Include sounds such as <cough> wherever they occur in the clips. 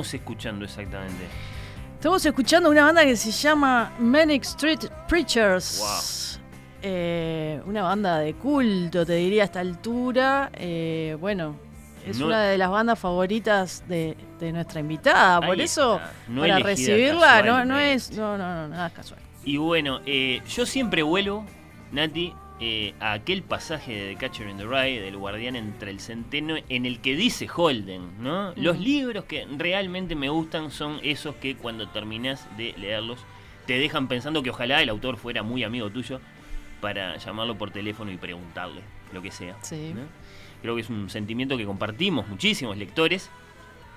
Estamos escuchando exactamente? Estamos escuchando una banda que se llama Manic Street Preachers. Eh, una banda de culto, te diría a esta altura. Eh, bueno, es una de las bandas favoritas de, nuestra invitada. Por eso, para recibirla, no, no es. No, no, no, nada casual. Y bueno, eh, yo siempre vuelo, Nati, eh, a aquel pasaje de The Catcher in the Rye, del guardián entre el centeno, en el que dice Holden, ¿no? Los libros que realmente me gustan son esos que cuando terminas de leerlos te dejan pensando que ojalá el autor fuera muy amigo tuyo para llamarlo por teléfono y preguntarle lo que sea. Creo que es un sentimiento que compartimos muchísimos lectores,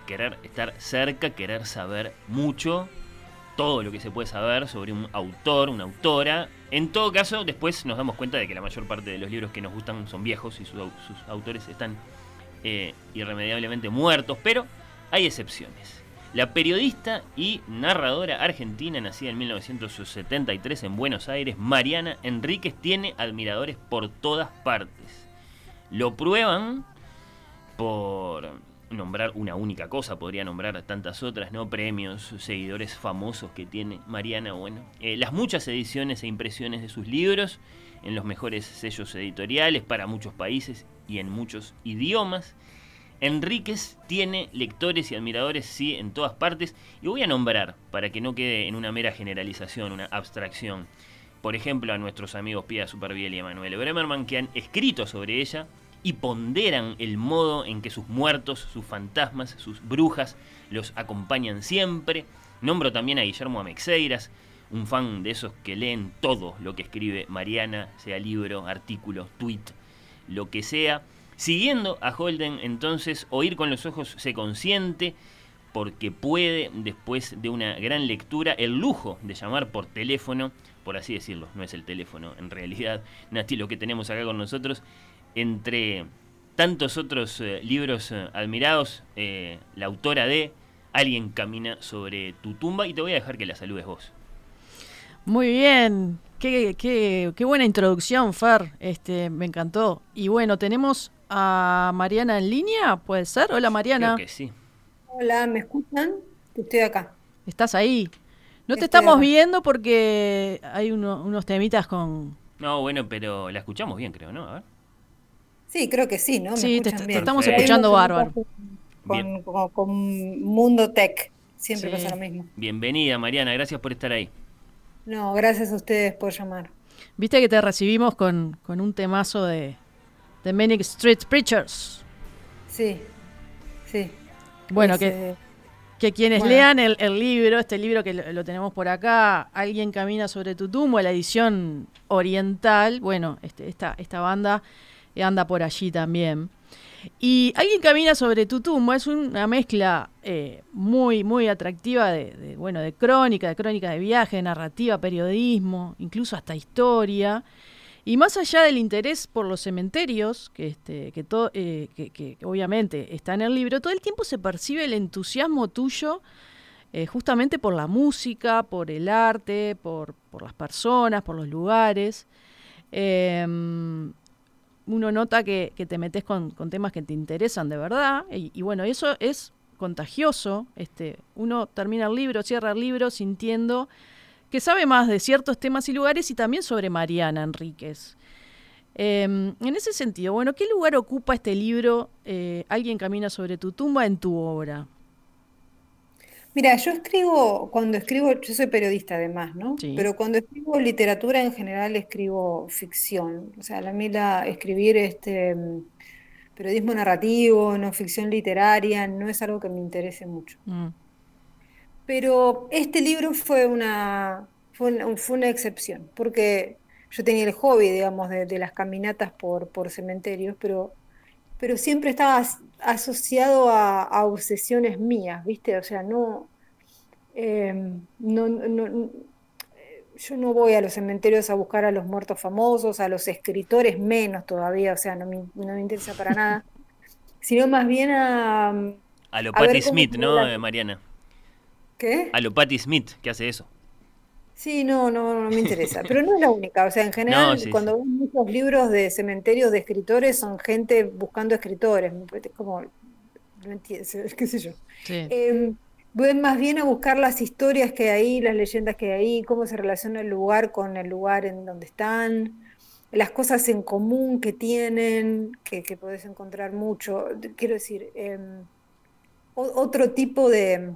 querer estar cerca, querer saber mucho todo lo que se puede saber sobre un autor, una autora. En todo caso, después nos damos cuenta de que la mayor parte de los libros que nos gustan son viejos y sus, autores están eh, irremediablemente muertos, pero hay excepciones. La periodista y narradora argentina, nacida en 1973 en Buenos Aires, Mariana Enríquez, tiene admiradores por todas partes. Lo prueban por nombrar una única cosa, podría nombrar tantas otras, ¿no? Premios, seguidores famosos que tiene Mariana, bueno, eh, las muchas ediciones e impresiones de sus libros en los mejores sellos editoriales para muchos países y en muchos idiomas. Enríquez tiene lectores y admiradores, sí, en todas partes, y voy a nombrar, para que no quede en una mera generalización, una abstracción, por ejemplo, a nuestros amigos Pia Superviel y Emanuele Bremerman, que han escrito sobre ella, y ponderan el modo en que sus muertos, sus fantasmas, sus brujas los acompañan siempre. Nombro también a Guillermo Amexeiras, un fan de esos que leen todo lo que escribe Mariana, sea libro, artículo, tweet, lo que sea. Siguiendo a Holden, entonces, oír con los ojos se consiente porque puede, después de una gran lectura, el lujo de llamar por teléfono, por así decirlo, no es el teléfono en realidad, Nati, lo que tenemos acá con nosotros, entre tantos otros eh, libros eh, admirados, eh, la autora de Alguien camina sobre tu tumba y te voy a dejar que la saludes vos. Muy bien, qué, qué, qué buena introducción, Fer, este, me encantó. Y bueno, tenemos a Mariana en línea, ¿puede ser? Hola Mariana. Creo que sí. Hola, ¿me escuchan? Estoy acá. ¿Estás ahí? No te estamos viendo porque hay unos temitas con... No, bueno, pero la escuchamos bien, creo, ¿no? A ver. Sí, creo que sí, ¿no? sí, te, estamos escuchando bárbaro. Con, Mundo Tech, siempre pasa lo mismo. Bienvenida, Mariana, gracias por estar ahí. No, gracias a ustedes por llamar. Viste que te recibimos con, un temazo de, de Manic Street Preachers. Sí, sí. Bueno, que, que quienes lean el, libro, este libro que lo, tenemos por acá, Alguien camina sobre tu tumba, la edición oriental, bueno, este, esta, esta banda anda por allí también. Y Alguien camina sobre tu tumba es una mezcla eh, muy, muy atractiva de, bueno, de crónica, de crónica de viaje, narrativa, periodismo, incluso hasta historia. Y más allá del interés por los cementerios, que, este, que, eh, que, obviamente está en el libro, todo el tiempo se percibe el entusiasmo tuyo eh, justamente por la música, por el arte, por, por las personas, por los lugares. Em, uno nota que, te metes con, temas que te interesan de verdad, y, bueno, eso es contagioso. Este, uno termina el libro, cierra el libro sintiendo que sabe más de ciertos temas y lugares y también sobre Mariana Enríquez. Em, en ese sentido, bueno, ¿qué lugar ocupa este libro eh, Alguien camina sobre tu tumba en tu obra? Mira, yo escribo, cuando escribo, yo soy periodista además, ¿no? Pero cuando escribo literatura en general escribo ficción. O sea, a mí la, escribir este periodismo narrativo, no ficción literaria, no es algo que me interese mucho. Mm. Pero este libro fue una, fue una, fue una excepción, porque yo tenía el hobby, digamos, de, las caminatas por, por cementerios, pero, pero siempre estaba asociado a, obsesiones mías, ¿viste? O sea, no, em, no, no, yo no voy a los cementerios a buscar a los muertos famosos, a los escritores menos todavía, o sea, no me, no me interesa para <laughs> nada, sino más bien a... A lo Patti Smith, ¿no, Mariana? ¿Qué? A lo Patti Smith, que hace eso. Sí, no, no, no me interesa. Pero no es la única. O sea, en <laughs> general, cuando ves muchos libros de cementerios de escritores, son gente buscando escritores. Como, no entiendo, <laughs> qué sé yo. Sí. Em, más bien a buscar las historias que hay ahí, las leyendas que hay ahí, cómo se relaciona el lugar con el lugar en donde están, las cosas en común que tienen, que, que podés encontrar mucho. Quiero decir, em, otro tipo de,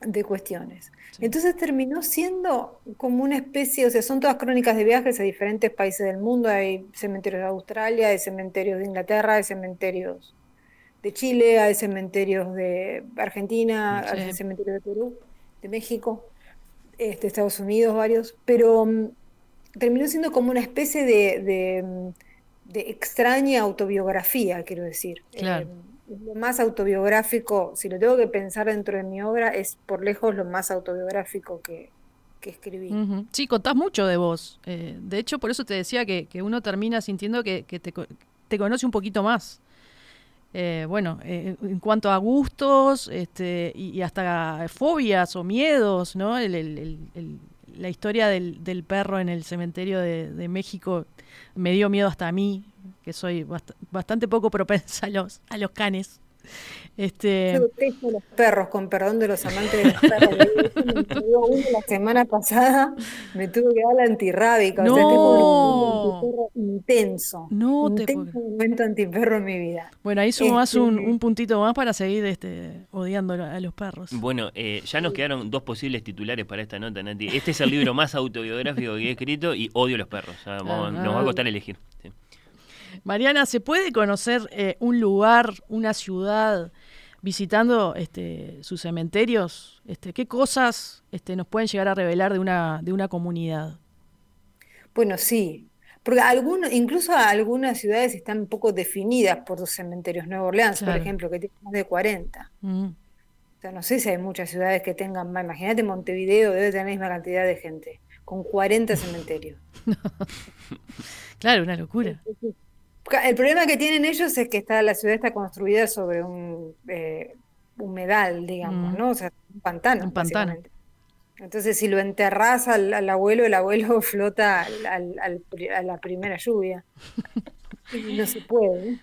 de cuestiones. Entonces terminó siendo como una especie, o sea, son todas crónicas de viajes a diferentes países del mundo. Hay cementerios de Australia, hay cementerios de Inglaterra, hay cementerios de Chile, hay cementerios de Argentina, hay cementerios de Perú, de México, este, Estados Unidos, varios. Pero mm, terminó siendo como una especie de, de, extraña autobiografía, quiero decir. Claro. Eh, lo más autobiográfico, si lo tengo que pensar dentro de mi obra, es por lejos lo más autobiográfico que, escribí. Sí, contás mucho de vos. Eh, de hecho, por eso te decía que, uno termina sintiendo que, te, conoce un poquito más. Eh, bueno, eh, en cuanto a gustos este, y, hasta fobias o miedos, ¿no? la historia del, perro en el cementerio de, de México me dio miedo hasta a mí, que soy bastante poco propensa a los, a los canes. Este... Yo detesto los perros, con perdón de los amantes de los perros. me la semana pasada, me tuve que dar la antirrábica. No. O sea, tengo un antiperro intenso. No intenso te momento antiperro en mi vida. Bueno, ahí sumás este, un, un, puntito más para seguir este, odiando a los perros. Bueno, eh, ya nos quedaron dos posibles titulares para esta nota, Nati. Este es el libro más autobiográfico que he escrito y odio a los perros. nos va a costar elegir. Mariana, ¿se puede conocer eh, un lugar, una ciudad, visitando este, sus cementerios? Este, ¿Qué cosas este, nos pueden llegar a revelar de una, de una comunidad? Bueno, sí. Porque algunos, incluso algunas ciudades están un poco definidas por sus cementerios. Nueva Orleans, por ejemplo, que tiene más de 40. Mm. O sea, no sé si hay muchas ciudades que tengan más. Imagínate Montevideo, debe tener la misma cantidad de gente, con 40 cementerios. <laughs> claro, una locura. El problema que tienen ellos es que está, la ciudad está construida sobre un eh, humedal, digamos, mm. ¿no? O sea, un pantano. Un pantano. Entonces, si lo enterras al, abuelo, el abuelo <laughs> flota a la primera lluvia. no se puede.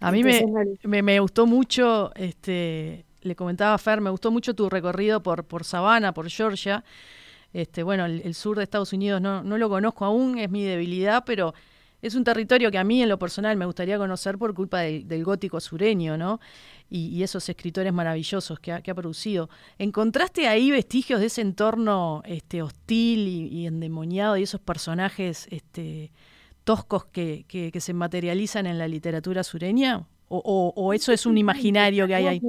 A mí me, me, gustó mucho, este, le comentaba a Fer, me gustó mucho tu recorrido por, por Savannah, por Georgia. Este, bueno, el, sur de Estados Unidos no, no lo conozco aún, es mi debilidad, pero es un territorio que a mí en lo personal me gustaría conocer por culpa del, gótico sureño, ¿no? Y, esos escritores maravillosos que ha, producido. ¿Encontraste ahí vestigios de ese entorno este, hostil y, endemoniado y esos personajes este, toscos que, se materializan en la literatura sureña? o, eso es un imaginario que hay ahí?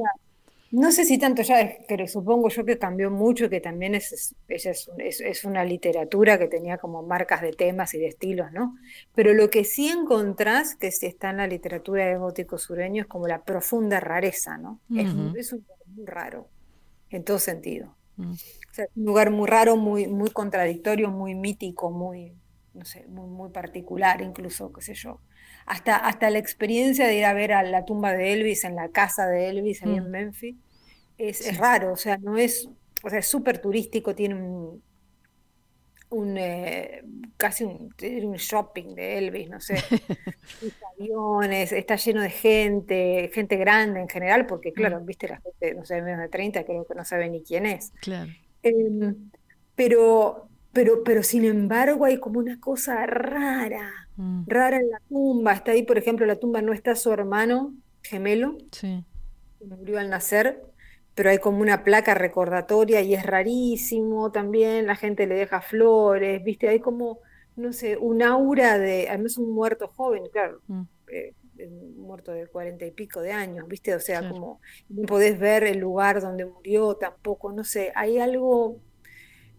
No sé si tanto ya, pero supongo yo que cambió mucho, que también es, es, es, una literatura que tenía como marcas de temas y de estilos, ¿no? Pero lo que sí encontrás, que si está en la literatura de gótico sureño, es como la profunda rareza, ¿no? es, un lugar muy raro, en todo sentido. O sea, un lugar muy raro, muy, muy contradictorio, muy mítico, muy, no sé, muy, muy particular incluso, qué sé yo. Hasta, hasta la experiencia de ir a ver a la tumba de Elvis en la casa de Elvis en mm. Memphis es, raro, o sea, no es, o sea, es súper turístico, tiene un, un eh, casi un, un, shopping de Elvis, no sé, <laughs> aviones, está lleno de gente, gente grande en general, porque claro, mm. viste la gente, no sé, menos de 30, creo que no sabe ni quién es. Claro. Em, pero, pero, pero sin embargo hay como una cosa rara, mm. rara en la tumba. Está ahí, por ejemplo, la tumba no está su hermano gemelo, sí. que murió al nacer, pero hay como una placa recordatoria y es rarísimo también, la gente le deja flores, viste, hay como, no sé, un aura de, además un muerto joven, claro, mm. eh, muerto de cuarenta y pico de años, viste, o sea, como no podés ver el lugar donde murió tampoco, no sé, hay algo,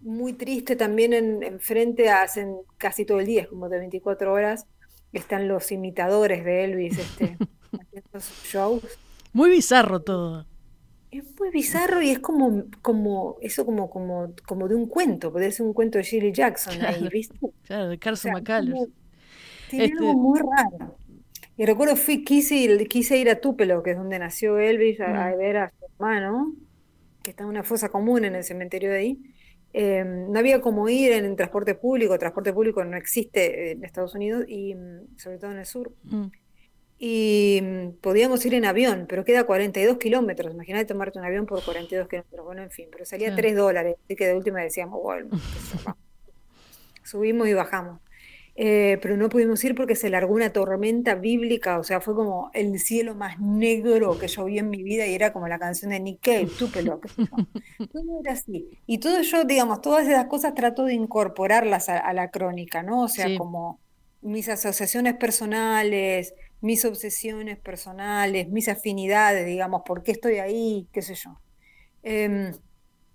muy triste también en, frente hacen casi todo el día, es como de 24 horas, están los imitadores de Elvis este, <laughs> haciendo shows. Muy bizarro todo. Es muy bizarro y es como, como eso como, como, como de un cuento, puede ser un cuento de Shirley Jackson claro, ¿viste? <laughs> Claro, de Carson o Tiene algo este muy raro. Y recuerdo fui, quise, quise ir a Tupelo, que es donde nació Elvis, a, a, mm. ver a su hermano, que está en una fosa común en el cementerio de ahí. Em, no había como ir en, transporte público, transporte público no existe en Estados Unidos y mm, sobre todo en el sur. Mm. Y mm, podíamos ir en avión, pero queda 42 kilómetros. Imagínate tomarte un avión por 42 kilómetros. Bueno, en fin, pero salía 3 dólares. Así que de última decíamos, bueno, subimos y bajamos. Eh, pero no pudimos ir porque se largó una tormenta bíblica, o sea, fue como el cielo más negro que yo vi en mi vida y era como la canción de Nick Cave, Tupelo. todo era así. Y todo yo, digamos, todas esas cosas trato de incorporarlas a, la crónica, ¿no? O sea, como mis asociaciones personales, mis obsesiones personales, mis afinidades, digamos, por qué estoy ahí, qué sé yo. Em,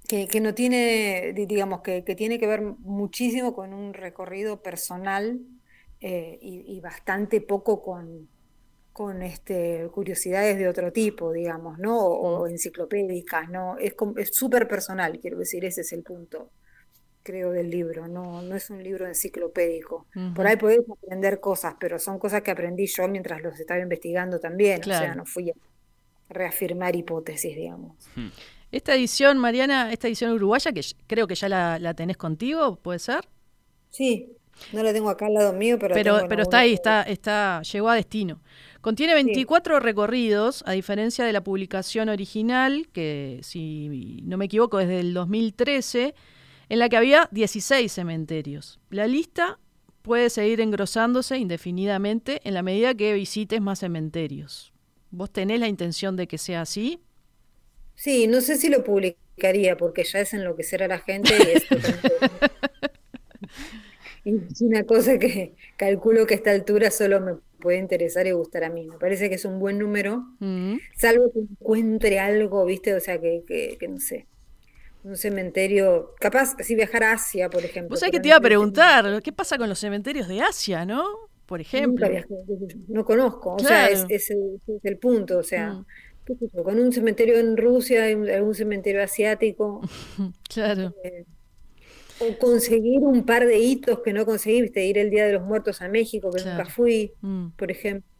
que, no tiene, digamos, que, tiene que ver muchísimo con un recorrido personal eh, y, bastante poco con, con este, curiosidades de otro tipo, digamos, ¿no? O, mm. enciclopédicas, ¿no? Es súper personal, quiero decir, ese es el punto, creo, del libro, no, no es un libro enciclopédico. Por ahí podés aprender cosas, pero son cosas que aprendí yo mientras los estaba investigando también, o sea, no fui a reafirmar hipótesis, digamos. Hmm. Esta edición, Mariana, esta edición uruguaya, que creo que ya la, tenés contigo, ¿puede ser? Sí, no la tengo acá al lado mío, pero... Pero, pero está ahí, está, está, llegó a destino. Contiene 24 recorridos, a diferencia de la publicación original, que si no me equivoco es del 2013, en la que había 16 cementerios. La lista puede seguir engrosándose indefinidamente en la medida que visites más cementerios. ¿Vos tenés la intención de que sea así? Sí, no sé si lo publicaría porque ya es enloquecer a la gente y es, <laughs> es una cosa que calculo que a esta altura solo me puede interesar y gustar a mí. Me parece que es un buen número, mm. salvo que encuentre algo, ¿viste? O sea, que, que, no sé un cementerio, capaz si viajar a Asia, por ejemplo. Vos sabés que te iba a preguntar, ¿qué pasa con los cementerios de Asia, no? Por ejemplo. no conozco, o sea, es, es, el, punto, o sea, mm con un cementerio en Rusia, algún cementerio asiático. <laughs> Claro. Eh, o conseguir un par de hitos que no conseguiste, ir el Día de los Muertos a México, que nunca fui, mm. por ejemplo.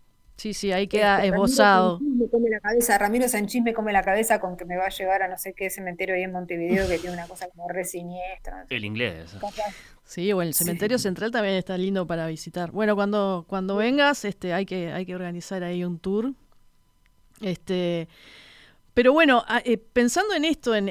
Sí, sí, ahí queda este, esbozado. Me come la cabeza, Ramiro Sanchís me come la cabeza con que me va a llevar a no sé qué cementerio ahí en Montevideo que tiene una cosa como re siniestra. El inglés. Sí, bueno, el cementerio central también está lindo para visitar. Bueno, cuando, cuando vengas, este, hay que, hay que organizar ahí un tour este, pero bueno, eh, pensando en esto, en,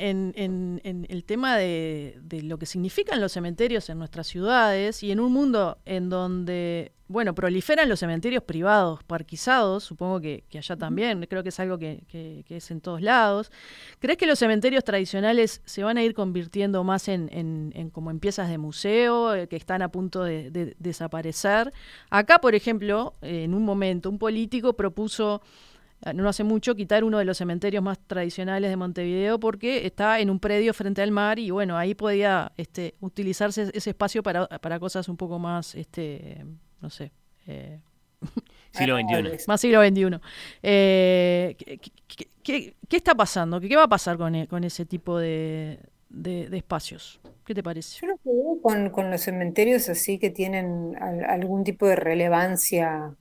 el tema de, lo que significan los cementerios en nuestras ciudades y en un mundo en donde, bueno, proliferan los cementerios privados, parquizados, supongo que, allá también, creo que es algo que, es en todos lados. ¿Crees que los cementerios tradicionales se van a ir convirtiendo más en, como en piezas de museo, eh, que están a punto de, desaparecer? Acá, por ejemplo, en un momento, un político propuso Ah, no hace mucho quitar uno de los cementerios más tradicionales de Montevideo porque está en un predio frente al mar y bueno, ahí podía este, utilizarse ese espacio para, para cosas un poco más, este, no sé. Eh, <laughs> siglo XXI. Más siglo XXI. Eh, ¿qué, está pasando? ¿Qué, va a pasar con, e, con ese tipo de, de, espacios? ¿Qué te parece? Yo lo que veo con, con los cementerios así que tienen algún tipo de relevancia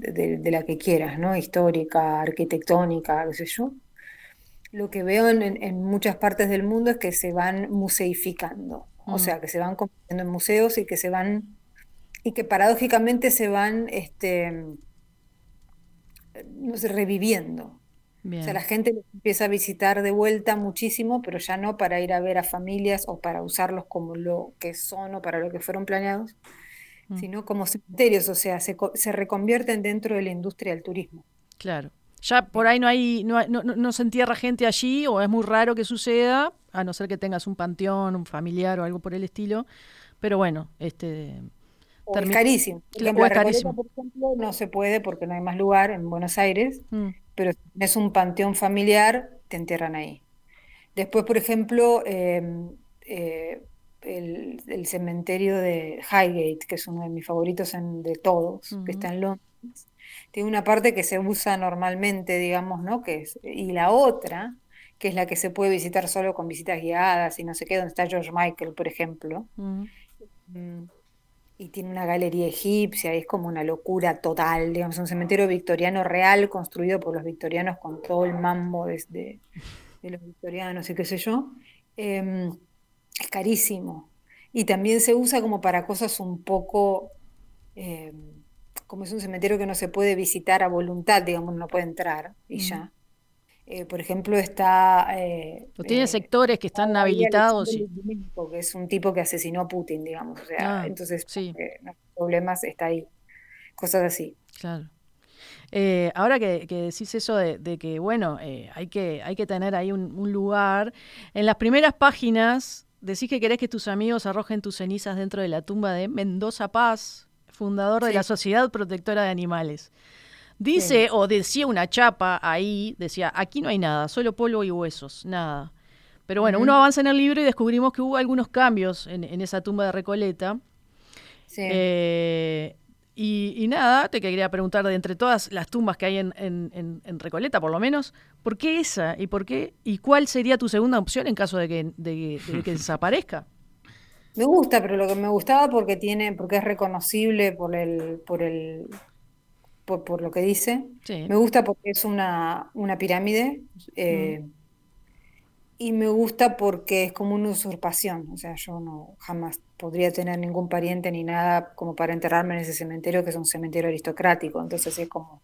de, la que quieras, ¿no? Histórica, arquitectónica, qué sé yo. Lo que veo en, muchas partes del mundo es que se van museificando, o mm. sea, que se van convirtiendo en museos y que se van, y que paradójicamente se van, este, no sé, reviviendo. O sea, la gente empieza a visitar de vuelta muchísimo, pero ya no para ir a ver a familias o para usarlos como lo que son o para lo que fueron planeados, Mm. sino como cementerios, o sea, se, se, reconvierten dentro de la industria del turismo. Claro. Ya por ahí no hay, no, no, no, se entierra gente allí, o es muy raro que suceda, a no ser que tengas un panteón, un familiar o algo por el estilo. Pero bueno, este. es carísimo. es carísimo. por ejemplo, no se puede porque no hay más lugar en Buenos Aires, mm. pero si tienes un panteón familiar, te entierran ahí. Después, por ejemplo, em, eh, el, cementerio de Highgate, que es uno de mis favoritos de todos, que está en Londres. Tiene una parte que se usa normalmente, digamos, ¿no? Que es, y la otra, que es la que se puede visitar solo con visitas guiadas y no sé qué, donde está George Michael, por ejemplo. Mm, y tiene una galería egipcia, y es como una locura total, digamos, un cementerio victoriano real construido por los victorianos con todo el mambo de, de los victorianos y qué sé yo. Em, es carísimo. Y también se usa como para cosas un poco, eh, como es un cementerio que no se puede visitar a voluntad, digamos, no puede entrar y ya. Eh, por ejemplo, está... Eh, tiene sectores que están habilitados. Que es un tipo que asesinó a Putin, digamos. O sea, ah, entonces, sí. problemas está ahí. Cosas así. Claro. ahora que, decís eso de, que, bueno, hay, que, hay que tener ahí un, un, lugar, en las primeras páginas decís que querés que tus amigos arrojen tus cenizas dentro de la tumba de Mendoza Paz, fundador de la Sociedad Protectora de Animales. Dice, o decía una chapa ahí, decía, aquí no hay nada, solo polvo y huesos, nada. Pero bueno, uno avanza en el libro y descubrimos que hubo algunos cambios en, esa tumba de Recoleta. Sí. Eh, y, nada, te quería preguntar de entre todas las tumbas que hay en, Recoleta, por lo menos, ¿por qué esa? ¿Y por qué? ¿Y cuál sería tu segunda opción en caso de que, <laughs> desaparezca? Me gusta, pero lo que me gustaba porque tiene, porque es reconocible por el, por el, por, lo que dice. Me gusta porque es una, una pirámide. Eh, mm. Y me gusta porque es como una usurpación. O sea, yo no jamás podría tener ningún pariente ni nada como para enterrarme en ese cementerio, que es un cementerio aristocrático. Entonces es como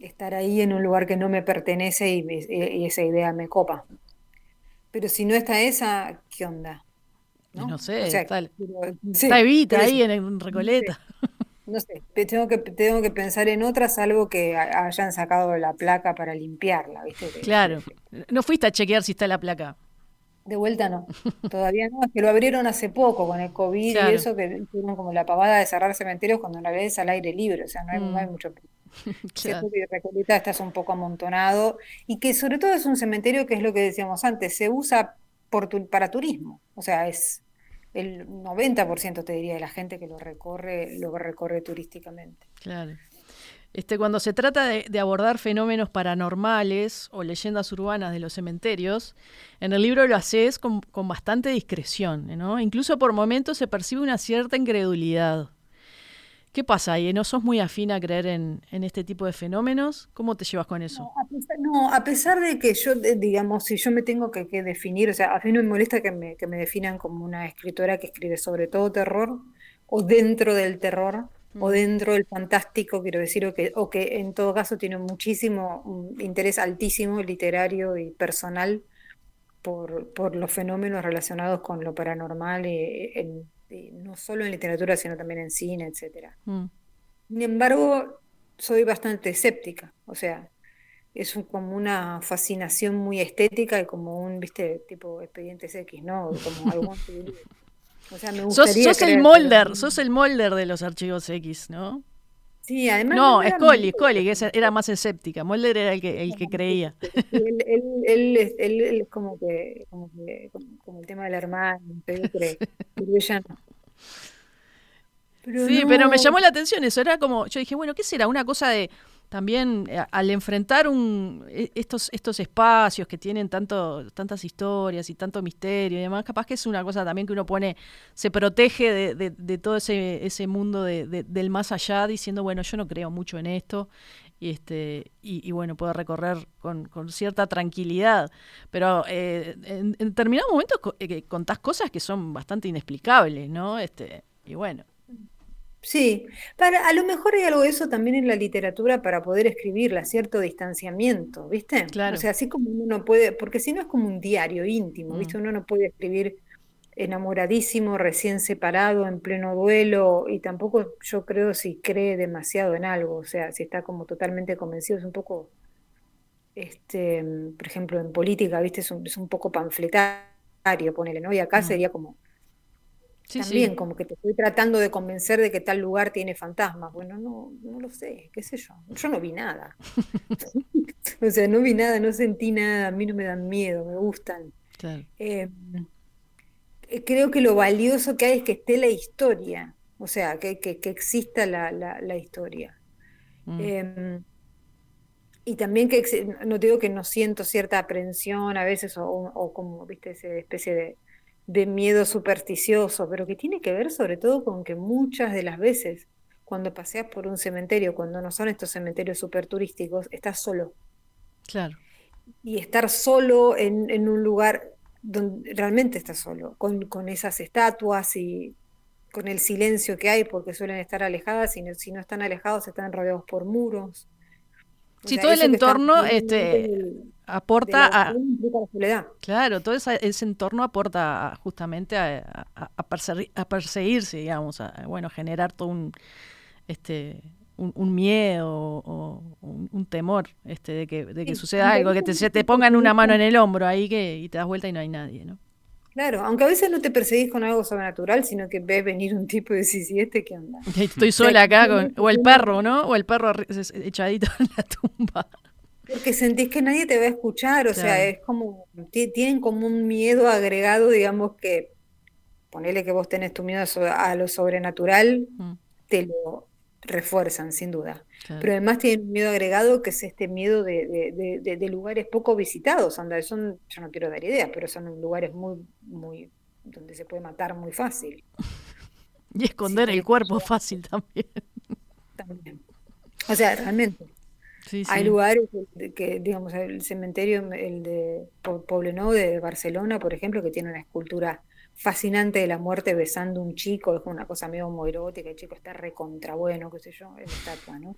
estar ahí en un lugar que no me pertenece y, esa idea me copa. Pero si no está esa, ¿qué onda? No, sé, está, Evita ahí en, Recoleta. No sé, tengo que, tengo que pensar en otras, algo que hayan sacado la placa para limpiarla, ¿viste? Claro, no fuiste a chequear si está la placa. De vuelta no, todavía no, es que lo abrieron hace poco con el COVID y eso, que tuvieron como la pavada de cerrar cementerios cuando la vez al aire libre, o sea, no hay, no hay mm. mucho. <laughs> claro. que Recoleta estás un poco amontonado y que sobre todo es un cementerio que es lo que decíamos antes, se usa por para turismo, o sea, es el 90% te diría de la gente que lo recorre, lo recorre turísticamente. Claro. Este, cuando se trata de, abordar fenómenos paranormales o leyendas urbanas de los cementerios, en el libro lo haces con, con bastante discreción, ¿no? Incluso por momentos se percibe una cierta incredulidad. ¿Qué pasa ahí? ¿No sos muy afín a creer en, este tipo de fenómenos? ¿Cómo te llevas con eso? No, a pesar, de que yo, digamos, si yo me tengo que, definir, o sea, a mí no me molesta que me, definan como una escritora que escribe sobre todo terror, o dentro del terror, o mm. dentro del fantástico, quiero decir, o que, o que en todo caso tiene muchísimo interés altísimo literario y personal por, por los fenómenos relacionados con lo paranormal y, en no solo en literatura, sino también en cine, etc. Mm. Sin embargo, soy bastante escéptica, o sea, es como una fascinación muy estética y como un, viste, tipo expedientes X, ¿no? Como <laughs> algún... o sea, me gustaría sos, el molder, sos el molder de los archivos X, ¿no? Sí, además. No, Scully, Scully, que <laughs> era más escéptica. Mulder era el que, el que creía. Él, él, él, él, es como que, como, que como, el tema del hermano, él cree, <laughs> pero ella no sí, pero me llamó la atención eso. Era como, yo dije, bueno, ¿qué será? Una cosa de también eh, al enfrentar un, e, estos, estos espacios que tienen tanto, tantas historias y tanto misterio y demás, capaz que es una cosa también que uno pone, se protege de, todo ese, ese mundo del más allá, diciendo, bueno, yo no creo mucho en esto. Y, este, y, bueno, puedo recorrer con, cierta tranquilidad. Pero eh, en, en determinados momentos eh, contás cosas que son bastante inexplicables, ¿no? Este, y bueno. Sí, para, a lo mejor hay algo de eso también en la literatura para poder escribirla, cierto distanciamiento, ¿viste? Claro. O sea, así como uno no puede, porque si no es como un diario íntimo, ¿viste? Mm. Uno no puede escribir enamoradísimo, recién separado, en pleno duelo, y tampoco yo creo si cree demasiado en algo, o sea, si está como totalmente convencido, es un poco, este, por ejemplo, en política, ¿viste? Es un, es un poco panfletario, ponele, ¿no? Y acá mm. sería como también como que te estoy tratando de convencer de que tal lugar tiene fantasmas. Bueno, no, no lo sé, qué sé yo. Yo no vi nada. <laughs> o sea, no vi nada, no sentí nada, a mí no me dan miedo, me gustan. Em, eh, creo que lo valioso que hay es que esté la historia, o sea, que, que, exista la, la, historia. Mm. Em, y también que, no digo que no siento cierta aprensión a veces o, o como, viste, esa especie de, de miedo supersticioso, pero que tiene que ver sobre todo con que muchas de las veces cuando paseas por un cementerio, cuando no son estos cementerios super turísticos, estás solo. Claro. Y estar solo en, en un lugar donde realmente estás solo, con, con, esas estatuas y con el silencio que hay, porque suelen estar alejadas, y si no están alejados están rodeados por muros. Sí, todo el entorno este, aporta a... Claro, todo ese, entorno aporta justamente a, a, perseguirse, digamos, a bueno, generar todo un, este, un, miedo o un, temor este, de que, de que suceda algo, que te, te pongan una mano en el hombro ahí que, y te das vuelta y no hay nadie, ¿no? Claro, aunque a veces no te perseguís con algo sobrenatural, sino que ves venir un tipo y decís, ¿y este qué onda? <laughs> Estoy sola acá, con, o el <laughs> perro, ¿no? O el perro echadito en la tumba. Porque sentís que nadie te va a escuchar, o sea, es como, tienen como un miedo agregado, digamos que, ponele que vos tenés tu miedo a, lo sobrenatural, mm. te lo refuerzan, sin duda. Pero además tienen un miedo agregado que es este miedo de, lugares poco visitados, donde son, yo no quiero dar ideas, pero son lugares muy, muy, donde se puede matar muy fácil. <laughs> y esconder el cuerpo fácil también. También. O sea, realmente. Hay lugares que, digamos, el cementerio, el de Poblenou de Barcelona, por ejemplo, que tiene una escultura fascinante de la muerte besando un chico, es una cosa medio muy erótica, el chico está recontra bueno, qué sé yo, es estatua, ¿no?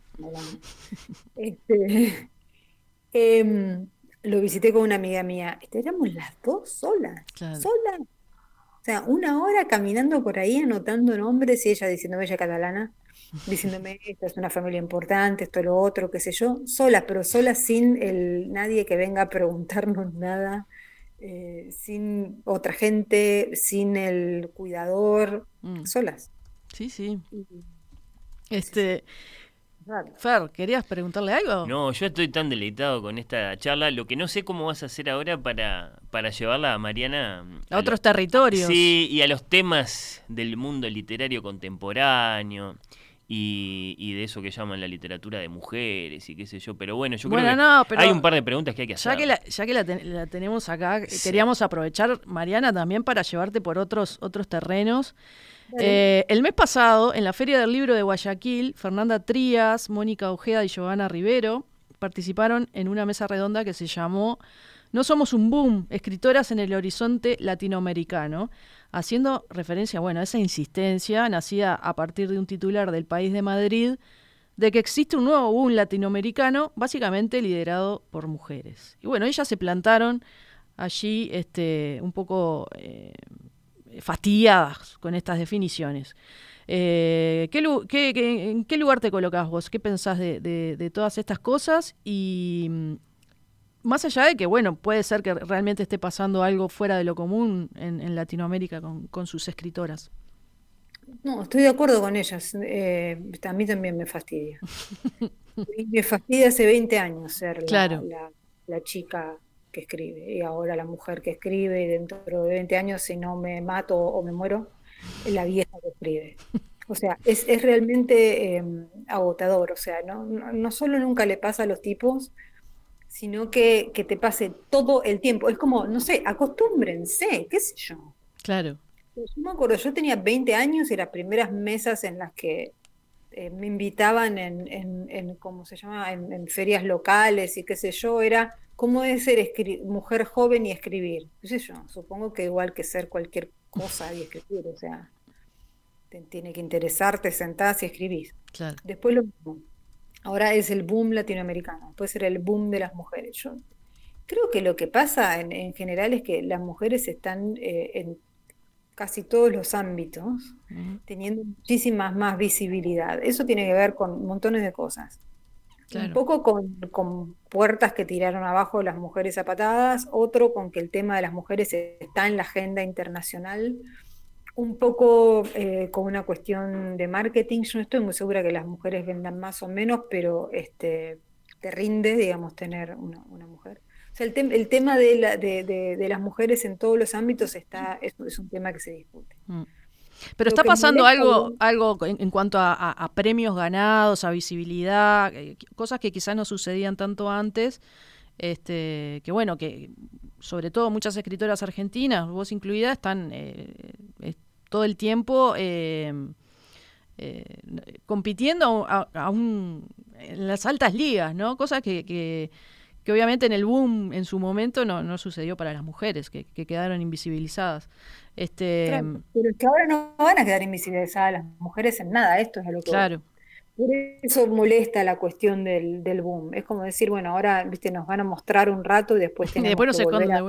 Este, <laughs> em, lo visité con una amiga mía, este, éramos las dos solas, solas. O sea, una hora caminando por ahí anotando nombres y ella diciéndome, ella catalana, diciéndome, esta es una familia importante, esto, lo otro, qué sé yo, sola, pero sola sin el, nadie que venga a preguntarnos <laughs> nada eh, sin otra gente, sin el cuidador, mm. solas. Sí, sí. Este. Fer, ¿querías preguntarle algo? No, yo estoy tan deleitado con esta charla. Lo que no sé cómo vas a hacer ahora para, para llevarla a Mariana a, otros territorios. Sí, y a los temas del mundo literario contemporáneo y, de eso que llaman la literatura de mujeres y qué sé yo. Pero bueno, yo creo que hay un par de preguntas que hay que hacer. Ya que la, ya que la, tenemos acá, queríamos aprovechar, Mariana, también para llevarte por otros, otros terrenos. Eh, el mes pasado, en la Feria del Libro de Guayaquil, Fernanda Trías, Mónica Ojeda y Giovanna Rivero participaron en una mesa redonda que se llamó No somos un boom, escritoras en el horizonte latinoamericano haciendo referencia, bueno, a esa insistencia nacida a partir de un titular del país de Madrid de que existe un nuevo boom latinoamericano, básicamente liderado por mujeres. Y bueno, ellas se plantaron allí este, un poco eh, fastidiadas con estas definiciones. Eh, ¿En qué lugar te colocas vos? ¿Qué pensás de todas estas cosas? Y, más allá de que, bueno, puede ser que realmente esté pasando algo fuera de lo común en, Latinoamérica con, sus escritoras. No, estoy de acuerdo con ellas. Eh, a mí también me fastidia. <laughs> me fastidia hace 20 años ser la, chica que escribe y ahora la mujer que escribe y dentro de 20 años si no me mato o me muero, la vieja que escribe. O sea, es, realmente em, agotador. O sea, no, no, solo nunca le pasa a los tipos, sino que, que, te pase todo el tiempo. Es como, no sé, acostúmbrense, qué sé yo. Claro. Yo me acuerdo, yo tenía 20 años y las primeras mesas en las que eh, me invitaban en, en, ¿cómo se llama?, en, ferias locales y qué sé yo, era cómo es ser mujer joven y escribir. Qué sé yo, supongo que igual que ser cualquier cosa y escribir, o sea, te, tiene que interesarte, sentás y escribís. Claro. Después lo mismo Ahora es el boom latinoamericano, puede ser el boom de las mujeres. Yo creo que lo que pasa en, general es que las mujeres están eh, en casi todos los ámbitos teniendo muchísimas más visibilidad. Eso tiene que ver con montones de cosas. Un poco con, con, puertas que tiraron abajo las mujeres a patadas, otro con que el tema de las mujeres está en la agenda internacional un poco eh, con una cuestión de marketing. Yo no estoy muy segura que las mujeres vendan más o menos, pero este, te rinde, digamos, tener una, mujer. O sea, el, tema de, la, de, las mujeres en todos los ámbitos está es, un tema que se discute. Mm. Pero está pasando algo, algo en, cuanto a, premios ganados, a visibilidad, eh, cosas que quizás no sucedían tanto antes. Este, que bueno, que sobre todo muchas escritoras argentinas, vos incluida, están eh, todo el tiempo eh, compitiendo a, un, en las altas ligas, ¿no? Cosas que, que obviamente en el boom en su momento no, no sucedió para las mujeres, que, quedaron invisibilizadas. Este, pero es que ahora no van a quedar invisibilizadas las mujeres en nada, esto es a lo que... Claro. Por eso molesta la cuestión del, del boom. Es como decir, bueno, ahora viste nos van a mostrar un rato y después tenemos <laughs> y después que volver a,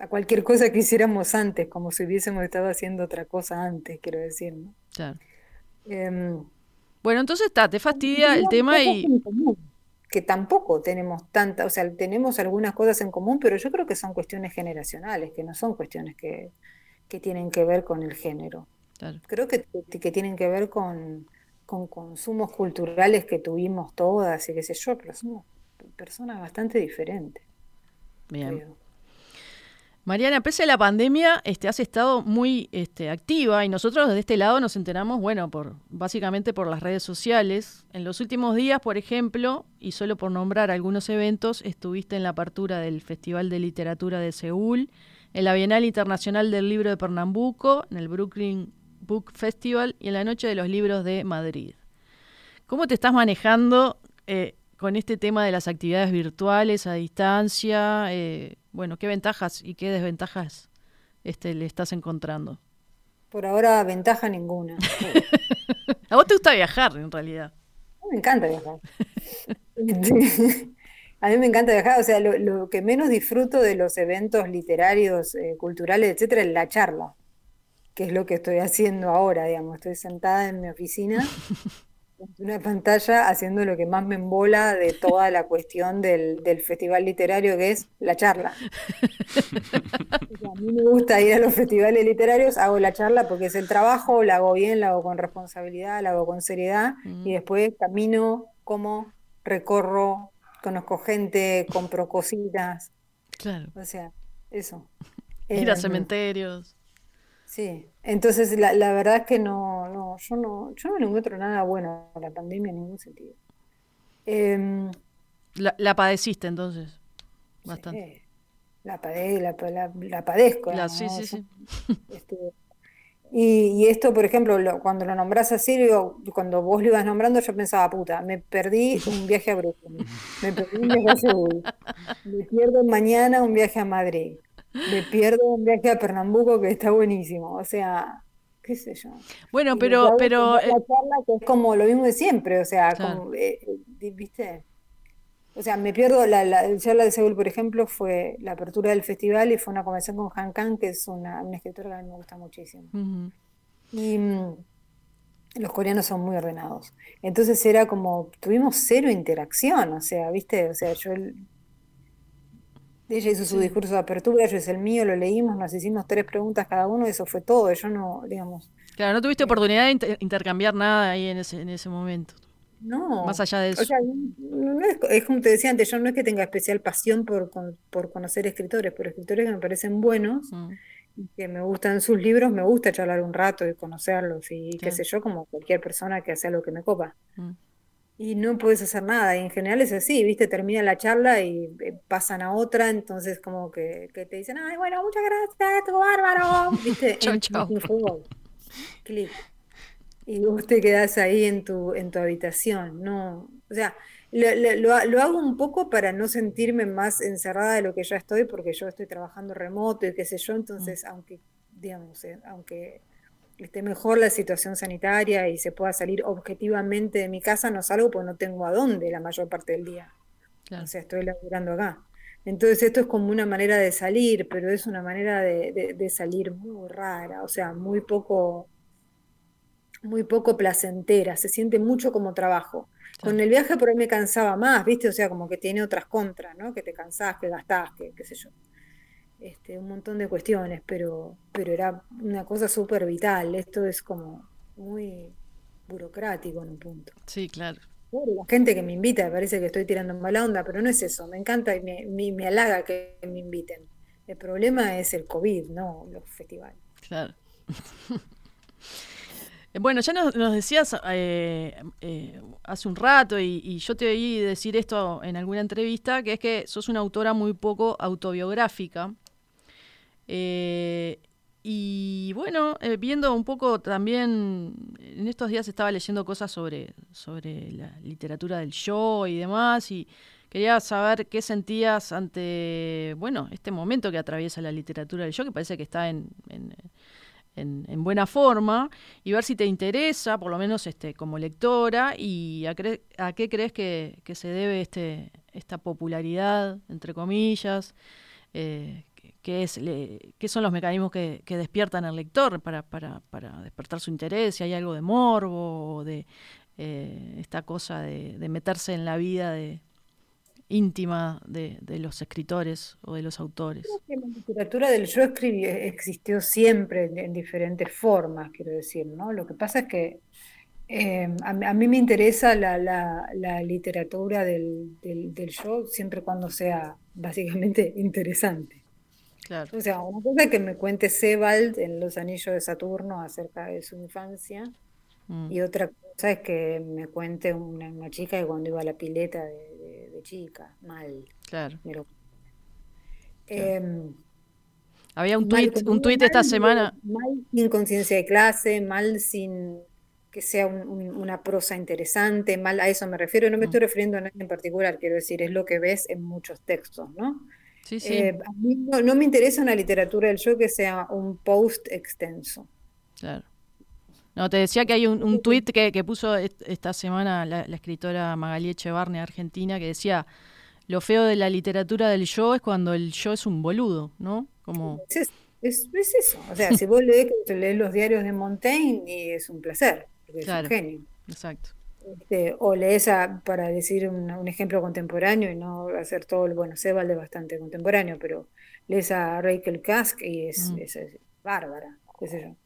a cualquier cosa que hiciéramos antes, como si hubiésemos estado haciendo otra cosa antes, quiero decir. Claro. Em, bueno, entonces está, te fastidia el tema y que tampoco tenemos tanta, o sea, tenemos algunas cosas en común, pero yo creo que son cuestiones generacionales, que no son cuestiones que, tienen que ver con el género. Creo que, que, tienen que ver con, con consumos culturales que tuvimos todas y qué sé yo, pero somos personas bastante diferentes. Bien. Mariana, pese a la pandemia, este, has estado muy este, activa y nosotros desde este lado nos enteramos, bueno, por básicamente por las redes sociales. En los últimos días, por ejemplo, y solo por nombrar algunos eventos, estuviste en la apertura del Festival de Literatura de Seúl, en la Bienal Internacional del Libro de Pernambuco, en el Brooklyn Book Festival y en la Noche de los Libros de Madrid. ¿Cómo te estás manejando eh, con este tema de las actividades virtuales a distancia? Eh, bueno, ¿qué ventajas y qué desventajas este, le estás encontrando? Por ahora, ventaja ninguna. <laughs> ¿A vos te gusta viajar, en realidad? me encanta viajar. <laughs> A mí me encanta viajar, o sea, lo, que menos disfruto de los eventos literarios, eh, culturales, etcétera, es la charla, que es lo que estoy haciendo ahora, digamos. Estoy sentada en mi oficina <laughs> una pantalla haciendo lo que más me embola de toda la cuestión del, festival literario, que es la charla. a mí me gusta ir a los festivales literarios, hago la charla porque es el trabajo, la hago bien, la hago con responsabilidad, la hago con seriedad, y después camino como recorro, conozco gente, compro cositas. Claro. O sea, eso. Ir a em, cementerios. Sí, entonces la, la, verdad es que no, no, yo no, yo no le encuentro nada bueno a la pandemia en ningún sentido. Em, la, padeciste entonces, bastante. la, la, la, padezco. sí, sí, sí. <laughs> Este, y, esto, por ejemplo, cuando lo nombras así, cuando vos lo ibas nombrando, yo pensaba, puta, me perdí un viaje a Brooklyn, me perdí un viaje a Seúl, me pierdo mañana un viaje a Madrid, me pierdo un viaje a Pernambuco que está buenísimo. O sea, qué sé yo. Bueno, pero... pero la eh, charla que es como lo mismo de siempre, o sea, como, eh, eh, ¿viste? O sea, me pierdo, la, la charla de Seúl, por ejemplo, fue la apertura del festival y fue una conversación con Han Kang, que es una, escritora que a mí me gusta muchísimo. Y mm, los coreanos son muy ordenados. Entonces era como, tuvimos cero interacción, o sea, ¿viste? O sea, yo ella hizo su discurso de apertura, yo es el mío, lo leímos, nos hicimos tres preguntas cada uno, eso fue todo. Yo no, digamos. Claro, no tuviste oportunidad de intercambiar nada ahí en ese, en ese momento. No. Más allá de eso. O sea, es, como te decía antes, yo no es que tenga especial pasión por, por conocer escritores, pero escritores que me parecen buenos, mm. que me gustan sus libros, me gusta charlar un rato y conocerlos y qué sé yo, como cualquier persona que hace algo que me copa. Mm y no puedes hacer nada. Y en general es así, ¿viste? Termina la charla y eh, pasan a otra, entonces como que, te dicen, ay, bueno, muchas gracias, tu bárbaro, <laughs> ¿viste? chau, chau. Clic. Y vos te quedás ahí en tu, en tu habitación, ¿no? O sea, lo, lo, lo, hago un poco para no sentirme más encerrada de lo que ya estoy, porque yo estoy trabajando remoto y qué sé yo, entonces, mm. aunque, digamos, eh, aunque esté mejor la situación sanitaria y se pueda salir objetivamente de mi casa, no salgo porque no tengo a dónde la mayor parte del día. O sea, estoy laburando acá. Entonces esto es como una manera de salir, pero es una manera de, salir muy rara, o sea, muy poco, muy poco placentera, se siente mucho como trabajo. Con el viaje por ahí me cansaba más, ¿viste? O sea, como que tiene otras contras, ¿no? Que te cansás, que gastás, que qué sé yo. Este, un montón de cuestiones, pero, pero era una cosa súper vital. Esto es como muy burocrático en un punto. Sí, claro. la gente que me invita, me parece que estoy tirando mala onda, pero no es eso, me encanta y me, me, halaga que me inviten. El problema es el COVID, no los festivales. Claro. <laughs> Bueno, ya nos, decías eh, eh, hace un rato y, yo te oí decir esto en alguna entrevista, que es que sos una autora muy poco autobiográfica. Eh, y bueno, viendo un poco también, en estos días estaba leyendo cosas sobre, sobre la literatura del yo y demás, y quería saber qué sentías ante, bueno, este momento que atraviesa la literatura del yo, que parece que está en en, buena forma y ver si te interesa, por lo menos este, como lectora, y a, qué crees que, se debe este, esta popularidad, entre comillas, eh, qué, es, qué son los mecanismos que, despiertan al lector para, para, para, despertar su interés, si hay algo de morbo o de eh, esta cosa de, de meterse en la vida de, íntima de, los escritores o de los autores. la literatura del yo escribí, existió siempre en, diferentes formas, quiero decir, ¿no? Lo que pasa es que eh, a, mí me interesa la, literatura del, yo siempre cuando sea básicamente <laughs> interesante. O sea, una cosa es que me cuente Sebald en Los Anillos de Saturno acerca de su infancia, mm. y otra cosa es que me cuente una, chica que cuando iba a la pileta de, chica, mal. Claro. Em, Había un tweet, un tweet esta semana. Mal sin conciencia de clase, mal sin que sea una prosa interesante, mal a eso me refiero, no me mm. estoy refiriendo a nadie en particular, quiero decir, es lo que ves en muchos textos, ¿no? Sí, sí. Eh, a mí no, me interesa una literatura del yo que sea un post extenso. Claro. No, te decía que hay un, un tuit que, puso esta semana la, escritora Magalí Echevarne, argentina, que decía, lo feo de la literatura del yo es cuando el yo es un boludo, ¿no? Como... Es, eso, o sea, si vos lees, lees, los diarios de Montaigne, y es un placer, porque es un genio. Exacto. Este, o lees, para decir un, ejemplo contemporáneo, y no hacer todo, el, bueno, Sebald es bastante contemporáneo, pero lees a Rachel Kask y es, mm. es bárbara, qué sé yo.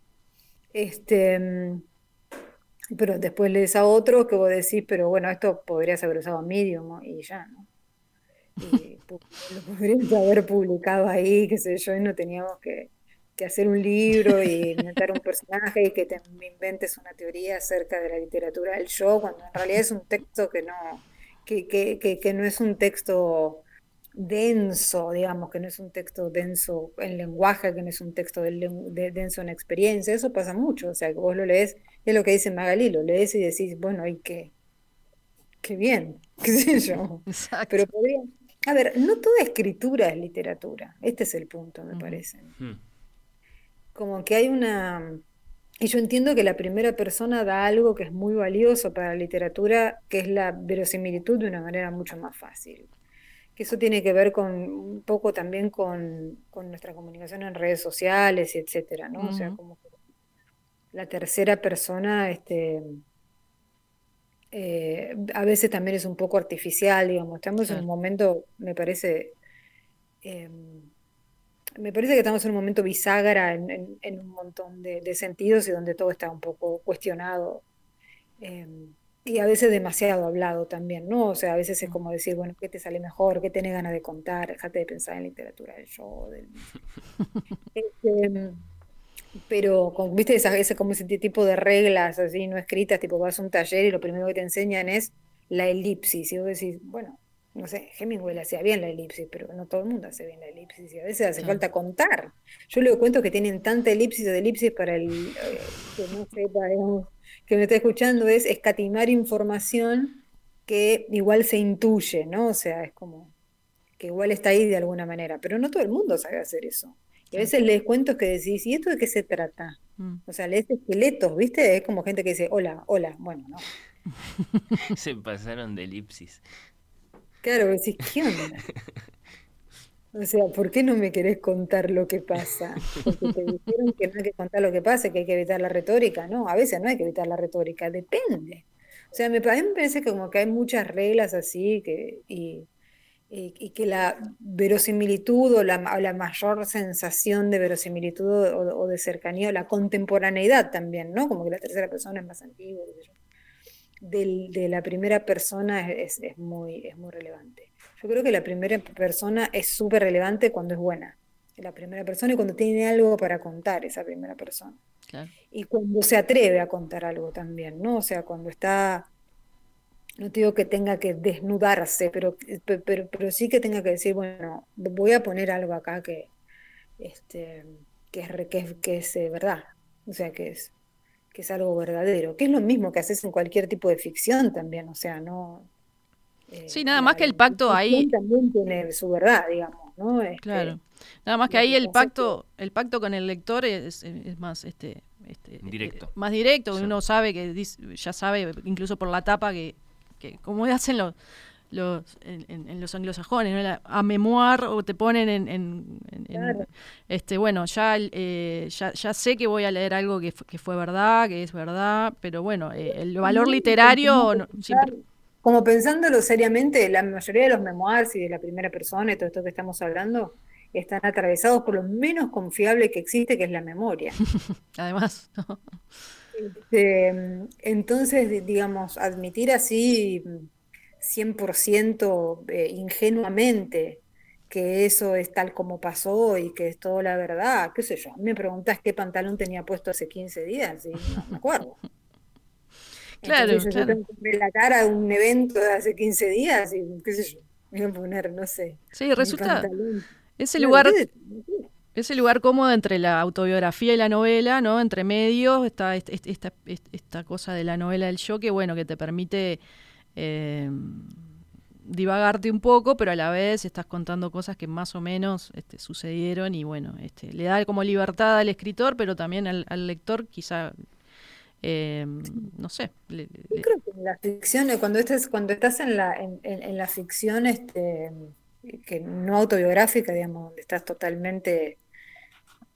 Este, mm, pero después lees a otro que vos decís, pero bueno, esto podrías haber usado Medium y ya, ¿no? Y <laughs> lo podrías haber publicado ahí, qué sé yo, y no teníamos que, hacer un libro y inventar un personaje y que te inventes una teoría acerca de la literatura. Del yo, cuando en realidad es un texto que no, que, que, que no es un texto denso, digamos, que no es un texto denso en lenguaje, que no es un texto de, denso en experiencia, eso pasa mucho, o sea, que vos lo lees, es lo que dice Magalí, lo lees y decís, bueno, y qué, qué bien, <laughs> qué sé yo. Pero podría, a ver, no toda escritura es literatura, este es el punto, me parece. Hmm. Como que hay una... Y yo entiendo que la primera persona da algo que es muy valioso para la literatura, que es la verosimilitud de una manera mucho más fácil eso tiene que ver con un poco también con, nuestra comunicación en redes sociales, etcétera, ¿no? O sea, como la tercera persona, este, eh, a veces también es un poco artificial, digamos. Estamos en un momento, me parece, em, me parece que estamos en un momento bisagra en, un montón de, sentidos y donde todo está un poco cuestionado. Em, y a veces demasiado hablado también, ¿no? O sea, a veces es como decir, bueno, ¿qué te sale mejor? ¿Qué tenés ganas de contar? Déjate de pensar en literatura del yo. Del... <laughs> Este, pero, con, ¿viste? Esa, ese, como ese tipo de reglas así no escritas, tipo vas a un taller y lo primero que te enseñan es la elipsis. Y vos decís, bueno, no sé, Hemingway hacía bien la elipsis, pero no todo el mundo hace bien la elipsis. Y a veces hace falta contar. Yo le cuento que tienen tanta elipsis o de elipsis para el eh, que no sepa, digamos que me está escuchando es escatimar información que igual se intuye, ¿no? O sea, es como que igual está ahí de alguna manera, pero no todo el mundo sabe hacer eso. Y a veces lees cuentos que decís, ¿y esto de qué se trata? Mm. O sea, lees esqueletos, ¿viste? Es como gente que dice, hola, hola, bueno, ¿no? <laughs> se pasaron de elipsis. Claro, decís, ¿qué onda? O sea, ¿por qué no me querés contar lo que pasa? Porque te dijeron que no hay que contar lo que pasa, que hay que evitar la retórica. No, a veces no hay que evitar la retórica, depende. O sea, me, a mí me parece que como que hay muchas reglas así que, y, que la verosimilitud o la, mayor sensación de verosimilitud o, de cercanía, o la contemporaneidad también, ¿no? Como que la tercera persona es más antigua. De la primera persona es, muy, es muy relevante. Yo creo que la primera persona es súper relevante cuando es buena. La primera persona y cuando tiene algo para contar esa primera persona. Y cuando se atreve a contar algo también, ¿no? O sea, cuando está, no digo que tenga que desnudarse, pero, pero, pero sí que tenga que decir, bueno, voy a poner algo acá que, este, que, es, que, que es eh, verdad. O sea, que es, que es algo verdadero, que es lo mismo que haces en cualquier tipo de ficción también, o sea, no... Eh, sí, nada más que el pacto ahí... También tiene su verdad, digamos, ¿no? Este, claro. Nada más que ahí el pacto, el pacto con el lector es, es más, este, este, directo. más directo, uno sabe que ya sabe, incluso por la tapa, que, que como hacen los, los en, los anglosajones, a memoir o te ponen en, este bueno, ya, eh, ya, ya sé que voy a leer algo que, que fue verdad, que es verdad, pero bueno, eh, el valor literario Como pensándolo seriamente, la mayoría de los memoirs y de la primera persona y todo esto que estamos hablando están atravesados por lo menos confiable que existe, que es la memoria. <laughs> Además. Este, entonces, digamos, admitir así 100% eh, ingenuamente que eso es tal como pasó y que es toda la verdad, qué sé yo. Me preguntas qué pantalón tenía puesto hace 15 días y no me acuerdo. <laughs> claro, Entonces, yo tengo que relatar a un evento de hace 15 días y qué sé yo, voy a poner, no sé. Sí, resulta ese lugar ese lugar cómodo entre la autobiografía y la novela, ¿no? Entre medios está esta, esta, esta cosa de la novela del yo que bueno, que te permite eh, divagarte un poco, pero a la vez estás contando cosas que más o menos este, sucedieron y bueno, este, le da como libertad al escritor, pero también al, lector quizá, eh, no sé. Yo creo que en la ficción, cuando estás, cuando estás en la, en, la ficción este, que no autobiográfica, digamos, donde estás totalmente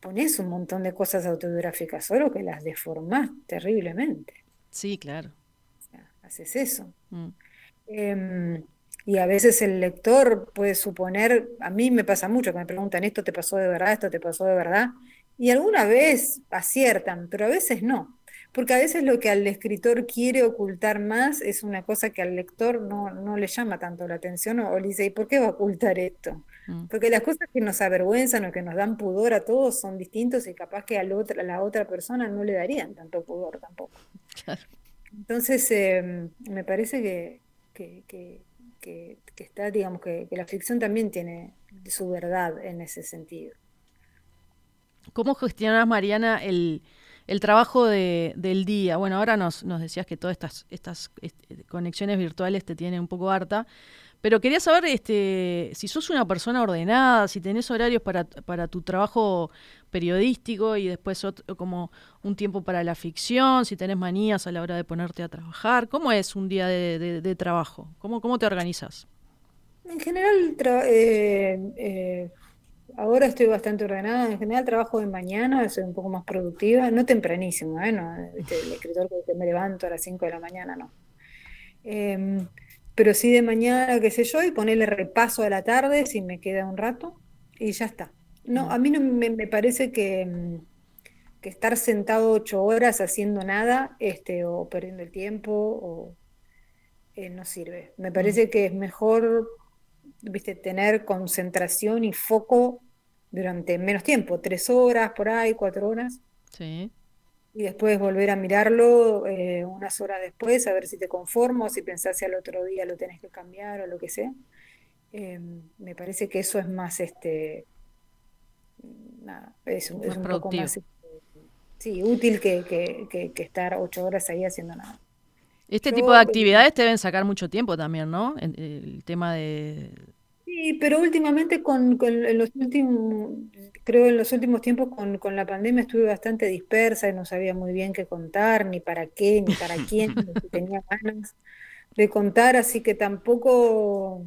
pones un montón de cosas autobiográficas, solo que las deformás terriblemente. Sí, claro haces eso. Mm. Em, y a veces el lector puede suponer, a mí me pasa mucho que me preguntan, ¿esto te pasó de verdad? ¿Esto te pasó de verdad? Y alguna vez aciertan, pero a veces no. Porque a veces lo que al escritor quiere ocultar más es una cosa que al lector no, no le llama tanto la atención o, le dice, ¿y por qué va a ocultar esto? Mm. Porque las cosas que nos avergüenzan o que nos dan pudor a todos son distintos y capaz que a la otra persona no le darían tanto pudor tampoco. Claro. Entonces, em, me parece que, está, digamos, que, la ficción también tiene su verdad en ese sentido. ¿Cómo gestionas, Mariana, el, trabajo del día? Bueno, ahora nos, decías que todas estas, estas este, conexiones virtuales te tienen un poco harta, pero quería saber este, si sos una persona ordenada, si tenés horarios para, para tu trabajo periodístico y después como un tiempo para la ficción, si tenés manías a la hora de ponerte a trabajar. ¿Cómo es un día de, trabajo? ¿Cómo, ¿Cómo te organizas? En general, eh, eh, ahora estoy bastante ordenada. En general trabajo de mañana, soy un poco más productiva, no tempranísimo, ¿eh? No, el escritor que me levanto a las 5 de la mañana, no. Em, pero sí de mañana, qué sé yo, y ponerle repaso a la tarde si me queda un rato y ya está. No, a mí no me, parece que, mm, que, estar sentado ocho horas haciendo nada este, o perdiendo el tiempo o, eh, no sirve. Me parece que es mejor viste, tener concentración y foco durante menos tiempo, tres horas por ahí, cuatro horas. Sí y después volver a mirarlo eh, unas horas después, a ver si te conformo, si pensás si al otro día lo tenés que cambiar o lo que sea. Eh, me parece que eso es más, este, nada, es, un poco más este, sí, útil que, que, que, estar ocho horas ahí haciendo nada. Este tipo de actividades te deben sacar mucho tiempo también, ¿no? El tema de, Sí, pero últimamente con, en los últimos, creo en los últimos tiempos con, con, la pandemia estuve bastante dispersa y no sabía muy bien qué contar, ni para qué, ni para quién, ni tenía ganas de contar, así que tampoco,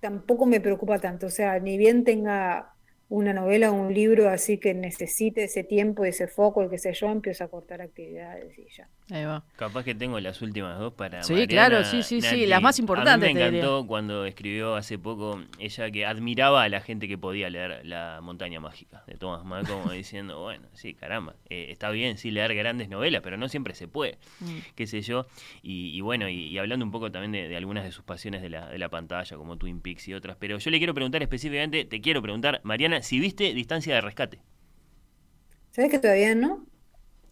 tampoco me preocupa tanto. O sea, ni bien tenga una novela o un libro así que necesite ese tiempo, ese foco, el que sé yo, empiezo a cortar actividades y ya. Ahí va. Capaz que tengo las últimas dos para. Sí, claro, sí, sí, sí, las más importantes. A mí me encantó cuando escribió hace poco ella que admiraba a la gente que podía leer La Montaña Mágica de Thomas Mann, como <laughs> diciendo, bueno, sí, caramba, eh, está bien, sí, leer grandes novelas, pero no siempre se puede, mm. qué sé yo. Y, bueno, y, hablando un poco también de, algunas de sus pasiones de la, de la pantalla, como Twin Peaks y otras, pero yo le quiero preguntar específicamente, te quiero preguntar, Mariana, si viste Distancia de Rescate. ¿Sabes que todavía no?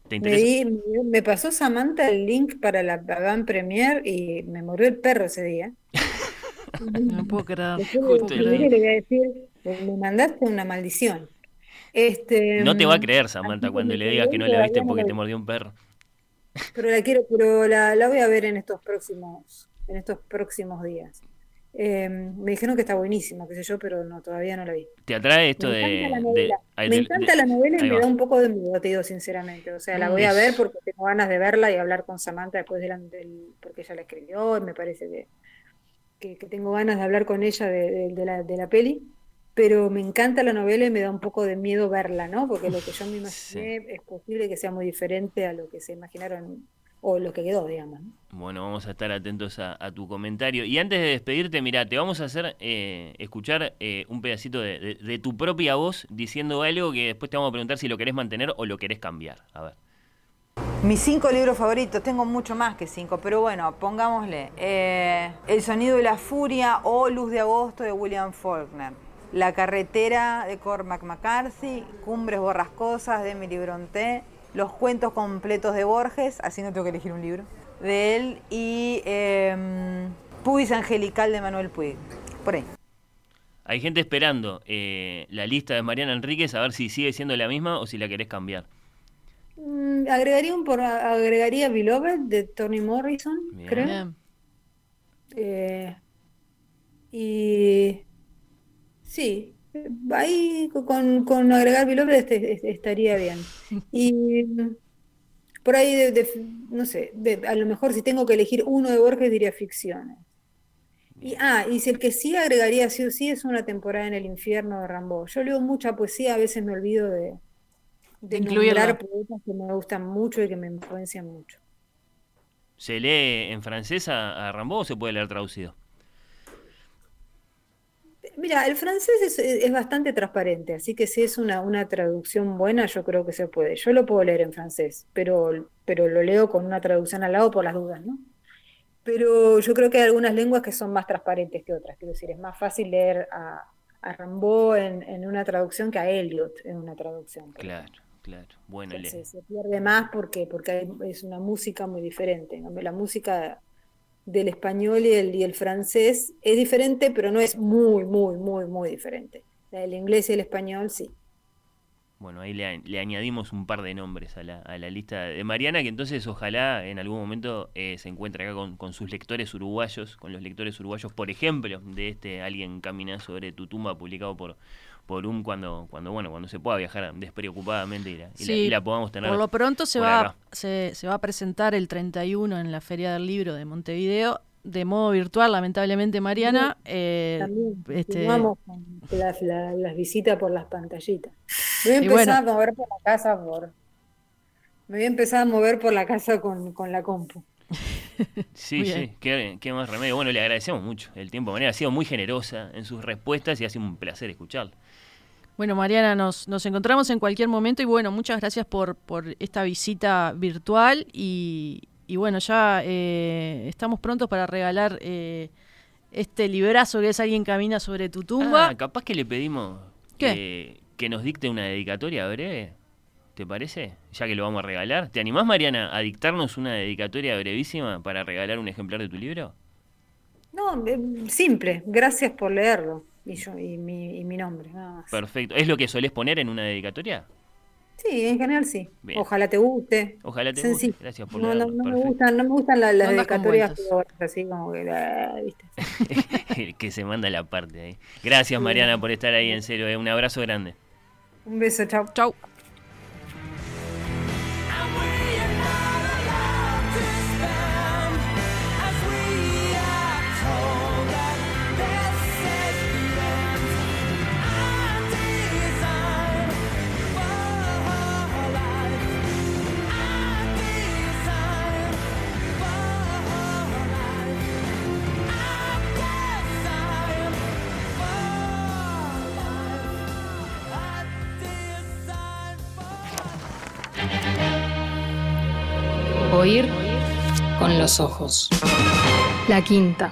¿Te interesa? Me, pasó Samantha el link para la Van Premier y me murió el perro ese día. <laughs> no puedo creer. le voy a decir, me mandaste una maldición. Este, no te va a creer Samantha cuando le digas que no la viste porque te mordió un perro. Pero la quiero, pero la, la voy a ver en estos próximos, en estos próximos días. Eh, me dijeron que está buenísima, qué sé yo, pero no, todavía no la vi. ¿Te atrae esto de, Me encanta la novela y me da un poco de miedo, te digo sinceramente. O sea, la voy a ver porque tengo ganas de verla y hablar con Samantha después del, porque ella la escribió y me parece que, que, tengo ganas de hablar con ella de, la, de la peli. Pero me encanta la novela y me da un poco de miedo verla, ¿no? Porque lo que yo me imaginé es posible que sea muy diferente a lo que se imaginaron o lo que quedó, digamos. Bueno, vamos a estar atentos a, tu comentario. Y antes de despedirte, mira, te vamos a hacer eh, escuchar eh, un pedacito de, tu propia voz diciendo algo que después te vamos a preguntar si lo querés mantener o lo querés cambiar. A ver. Mis cinco libros favoritos, tengo mucho más que cinco, pero bueno, pongámosle eh, El sonido de la furia o Luz de agosto de William Faulkner. La carretera de Cormac McCarthy, Cumbres borrascosas de Emily Bronte, los cuentos completos de Borges, así no tengo que elegir un libro, de él, y eh, Puis Angelical de Manuel Puig, por ahí. Hay gente esperando eh, la lista de Mariana Enríquez a ver si sigue siendo la misma o si la querés cambiar. Mm, agregaría un por, agregaría Beloved de Toni Morrison, creo. Eh, y sí, ahí con, con agregar Beloved este, estaría bien. <laughs> Y por ahí, de, no sé, a lo mejor si tengo que elegir uno de Borges diría ficciones. Y, ah, y si el que sí agregaría sí o sí es una temporada en el infierno de Rambo. Yo leo mucha poesía, a veces me olvido de, de nombrar poetas que me gustan mucho y que me influencian mucho. ¿Se lee en francés a, a Rambo o se puede leer traducido? Mira, el francés es, bastante transparente, así que si es una, una, traducción buena, yo creo que se puede. Yo lo puedo leer en francés, pero, pero lo leo con una traducción al lado por las dudas, ¿no? Pero yo creo que hay algunas lenguas que son más transparentes que otras. Quiero decir, es más fácil leer a, a Rimbaud en, una traducción que a Eliot en una traducción. Claro, claro. Bueno, se, se, pierde más porque, porque es una música muy diferente. La música del español y el, y el francés es diferente, pero no es muy, muy, muy, muy diferente. El inglés y el español sí. Bueno, ahí le, añadimos un par de nombres a la, a la, lista de Mariana, que entonces ojalá en algún momento eh, se encuentre acá con, con, sus lectores uruguayos, con los lectores uruguayos, por ejemplo, de este Alguien camina sobre tu tumba, publicado por, por un cuando, cuando bueno, cuando se pueda viajar despreocupadamente y la, podamos tener. Por lo pronto se va, se, se, va a presentar el 31 en la Feria del Libro de Montevideo de modo virtual, lamentablemente, Mariana. Eh, este... con las, visitas por las pantallitas. Me voy a empezar a mover por la casa por. Me voy a empezar a mover por la casa con, con la compu. <laughs> Sí, sí, qué, qué, más remedio. Bueno, le agradecemos mucho el tiempo. Mariana ha sido muy generosa en sus respuestas y ha sido un placer escucharla. Bueno, Mariana, nos, nos encontramos en cualquier momento y bueno, muchas gracias por, por esta visita virtual y, y bueno, ya eh, estamos prontos para regalar eh, este librazo que es Alguien camina sobre tu tumba. Ah, capaz que le pedimos Que, que nos dicte una dedicatoria breve. ¿Te parece? Ya que lo vamos a regalar. ¿Te animás, Mariana, a dictarnos una dedicatoria brevísima para regalar un ejemplar de tu libro? No, eh, simple. Gracias por leerlo. Y, yo, y, mi, y mi nombre, nada más. Perfecto. ¿Es lo que solés poner en una dedicatoria? Sí, en general sí. Ojalá te guste. Ojalá te guste. Gracias por no, no, no, me gustan, no me gustan las, dedicatorias así como que, ah, ¿viste? <laughs> que se manda la parte ahí. Gracias, Mariana, por estar ahí, en serio. Eh. Un abrazo grande. Un beso, chao. Chao. Los ojos. La quinta.